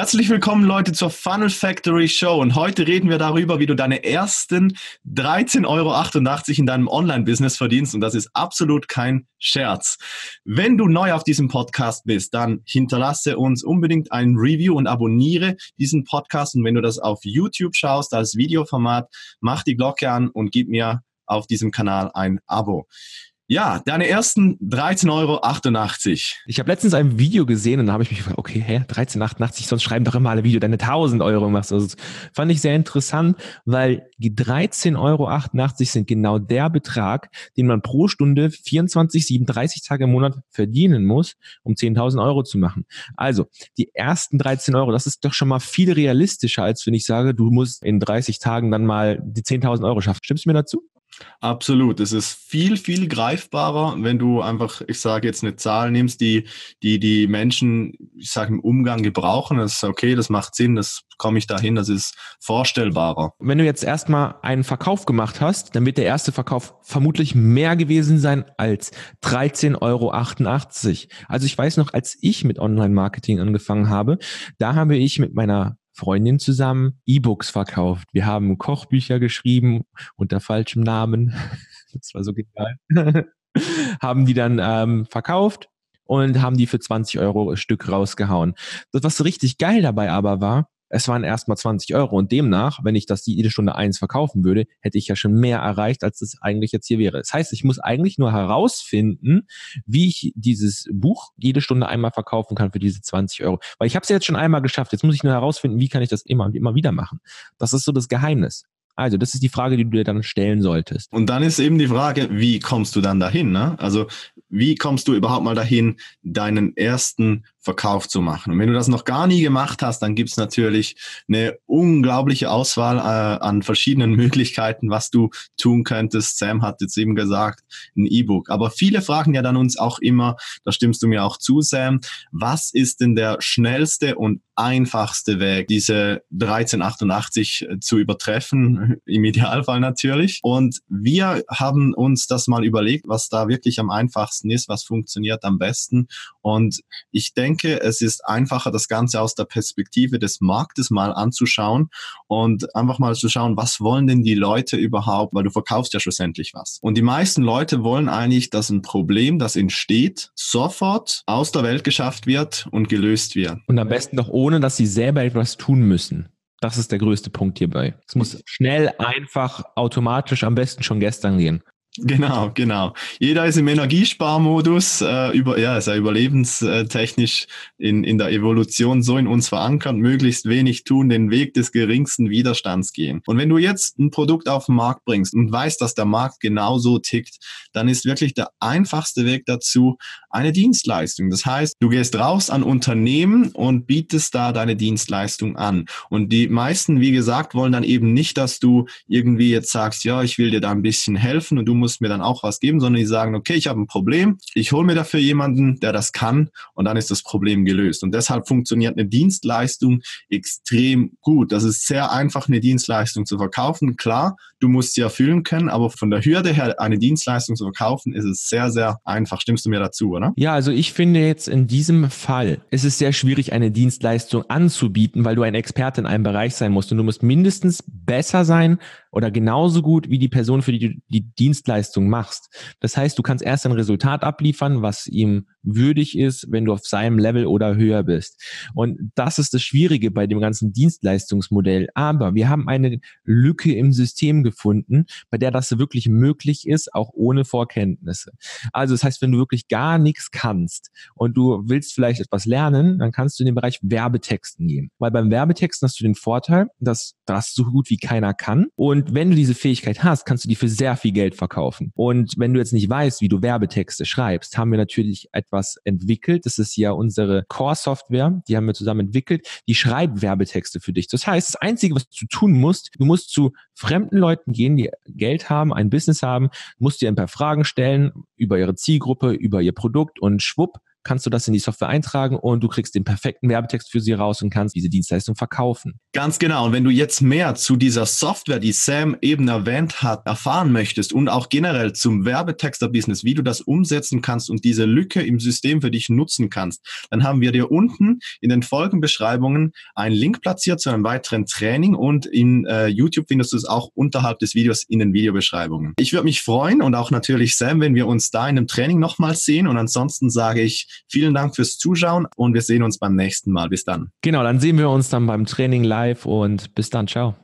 Herzlich willkommen Leute zur Funnel Factory Show und heute reden wir darüber, wie du deine ersten 13,88 Euro in deinem Online-Business verdienst und das ist absolut kein Scherz. Wenn du neu auf diesem Podcast bist, dann hinterlasse uns unbedingt ein Review und abonniere diesen Podcast und wenn du das auf YouTube schaust als Videoformat, mach die Glocke an und gib mir auf diesem Kanal ein Abo. Ja, deine ersten 13,88 Euro. Ich habe letztens ein Video gesehen und da habe ich mich gefragt, okay, hä, 13,88, sonst schreiben doch immer alle Video, deine 1000 Euro machst. Also, fand ich sehr interessant, weil die 13,88 Euro sind genau der Betrag, den man pro Stunde 24, 37 Tage im Monat verdienen muss, um 10.000 Euro zu machen. Also, die ersten 13 Euro, das ist doch schon mal viel realistischer, als wenn ich sage, du musst in 30 Tagen dann mal die 10.000 Euro schaffen. Stimmst du mir dazu? Absolut. Es ist viel, viel greifbarer, wenn du einfach, ich sage jetzt eine Zahl nimmst, die die, die Menschen, ich sage im Umgang gebrauchen. Das ist okay, das macht Sinn, das komme ich dahin, das ist vorstellbarer. Wenn du jetzt erstmal einen Verkauf gemacht hast, dann wird der erste Verkauf vermutlich mehr gewesen sein als 13,88 Euro. Also ich weiß noch, als ich mit Online-Marketing angefangen habe, da habe ich mit meiner Freundin zusammen E-Books verkauft. Wir haben Kochbücher geschrieben unter falschem Namen. Das war so genial. haben die dann ähm, verkauft und haben die für 20 Euro Stück rausgehauen. Das, was so richtig geil dabei aber war, es waren erstmal 20 Euro und demnach, wenn ich das jede Stunde eins verkaufen würde, hätte ich ja schon mehr erreicht, als es eigentlich jetzt hier wäre. Das heißt, ich muss eigentlich nur herausfinden, wie ich dieses Buch jede Stunde einmal verkaufen kann für diese 20 Euro. Weil ich habe es ja jetzt schon einmal geschafft. Jetzt muss ich nur herausfinden, wie kann ich das immer und immer wieder machen. Das ist so das Geheimnis. Also, das ist die Frage, die du dir dann stellen solltest. Und dann ist eben die Frage, wie kommst du dann dahin? Ne? Also, wie kommst du überhaupt mal dahin, deinen ersten Verkauf zu machen? Und wenn du das noch gar nie gemacht hast, dann gibt's natürlich eine unglaubliche Auswahl äh, an verschiedenen Möglichkeiten, was du tun könntest. Sam hat jetzt eben gesagt, ein E-Book. Aber viele fragen ja dann uns auch immer, da stimmst du mir auch zu, Sam, was ist denn der schnellste und einfachste Weg, diese 1388 äh, zu übertreffen, im Idealfall natürlich. Und wir haben uns das mal überlegt, was da wirklich am einfachsten ist, was funktioniert am besten. Und ich denke, es ist einfacher, das Ganze aus der Perspektive des Marktes mal anzuschauen und einfach mal zu schauen, was wollen denn die Leute überhaupt, weil du verkaufst ja schlussendlich was. Und die meisten Leute wollen eigentlich, dass ein Problem, das entsteht, sofort aus der Welt geschafft wird und gelöst wird. Und am besten doch ohne ohne dass sie selber etwas tun müssen. Das ist der größte Punkt hierbei. Es muss schnell, einfach, automatisch, am besten schon gestern gehen. Genau, genau. Jeder ist im Energiesparmodus, äh, über, ja, ist ja überlebenstechnisch in, in der Evolution so in uns verankert, möglichst wenig tun, den Weg des geringsten Widerstands gehen. Und wenn du jetzt ein Produkt auf den Markt bringst und weißt, dass der Markt genauso tickt, dann ist wirklich der einfachste Weg dazu eine Dienstleistung. Das heißt, du gehst raus an Unternehmen und bietest da deine Dienstleistung an. Und die meisten, wie gesagt, wollen dann eben nicht, dass du irgendwie jetzt sagst, ja, ich will dir da ein bisschen helfen und du musst mir dann auch was geben, sondern die sagen, okay, ich habe ein Problem, ich hole mir dafür jemanden, der das kann und dann ist das Problem gelöst. Und deshalb funktioniert eine Dienstleistung extrem gut. Das ist sehr einfach, eine Dienstleistung zu verkaufen. Klar, du musst sie erfüllen können, aber von der Hürde her, eine Dienstleistung zu verkaufen, ist es sehr, sehr einfach. Stimmst du mir dazu, oder? Ja, also ich finde jetzt in diesem Fall ist es sehr schwierig, eine Dienstleistung anzubieten, weil du ein Experte in einem Bereich sein musst und du musst mindestens besser sein oder genauso gut wie die Person, für die du die Dienstleistung machst. Das heißt, du kannst erst ein Resultat abliefern, was ihm würdig ist, wenn du auf seinem Level oder höher bist. Und das ist das Schwierige bei dem ganzen Dienstleistungsmodell. Aber wir haben eine Lücke im System gefunden, bei der das wirklich möglich ist, auch ohne Vorkenntnisse. Also das heißt, wenn du wirklich gar nichts kannst und du willst vielleicht etwas lernen, dann kannst du in den Bereich Werbetexten gehen. Weil beim Werbetexten hast du den Vorteil, dass das so gut wie keiner kann. Und wenn du diese Fähigkeit hast, kannst du die für sehr viel Geld verkaufen. Und wenn du jetzt nicht weißt, wie du Werbetexte schreibst, haben wir natürlich etwas entwickelt. Das ist ja unsere Core-Software, die haben wir zusammen entwickelt. Die schreibt Werbetexte für dich. Das heißt, das Einzige, was du tun musst, du musst zu fremden Leuten gehen, die Geld haben, ein Business haben, musst dir ein paar Fragen stellen über ihre Zielgruppe, über ihr Produkt und schwupp, kannst du das in die Software eintragen und du kriegst den perfekten Werbetext für sie raus und kannst diese Dienstleistung verkaufen. Ganz genau. Und wenn du jetzt mehr zu dieser Software, die Sam eben erwähnt hat, erfahren möchtest und auch generell zum Werbetexter-Business, wie du das umsetzen kannst und diese Lücke im System für dich nutzen kannst, dann haben wir dir unten in den Folgenbeschreibungen einen Link platziert zu einem weiteren Training und in äh, YouTube findest du es auch unterhalb des Videos in den Videobeschreibungen. Ich würde mich freuen und auch natürlich Sam, wenn wir uns da in einem Training nochmal sehen und ansonsten sage ich vielen Dank fürs Zuschauen und wir sehen uns beim nächsten Mal. Bis dann. Genau, dann sehen wir uns dann beim Training live und bis dann. Ciao.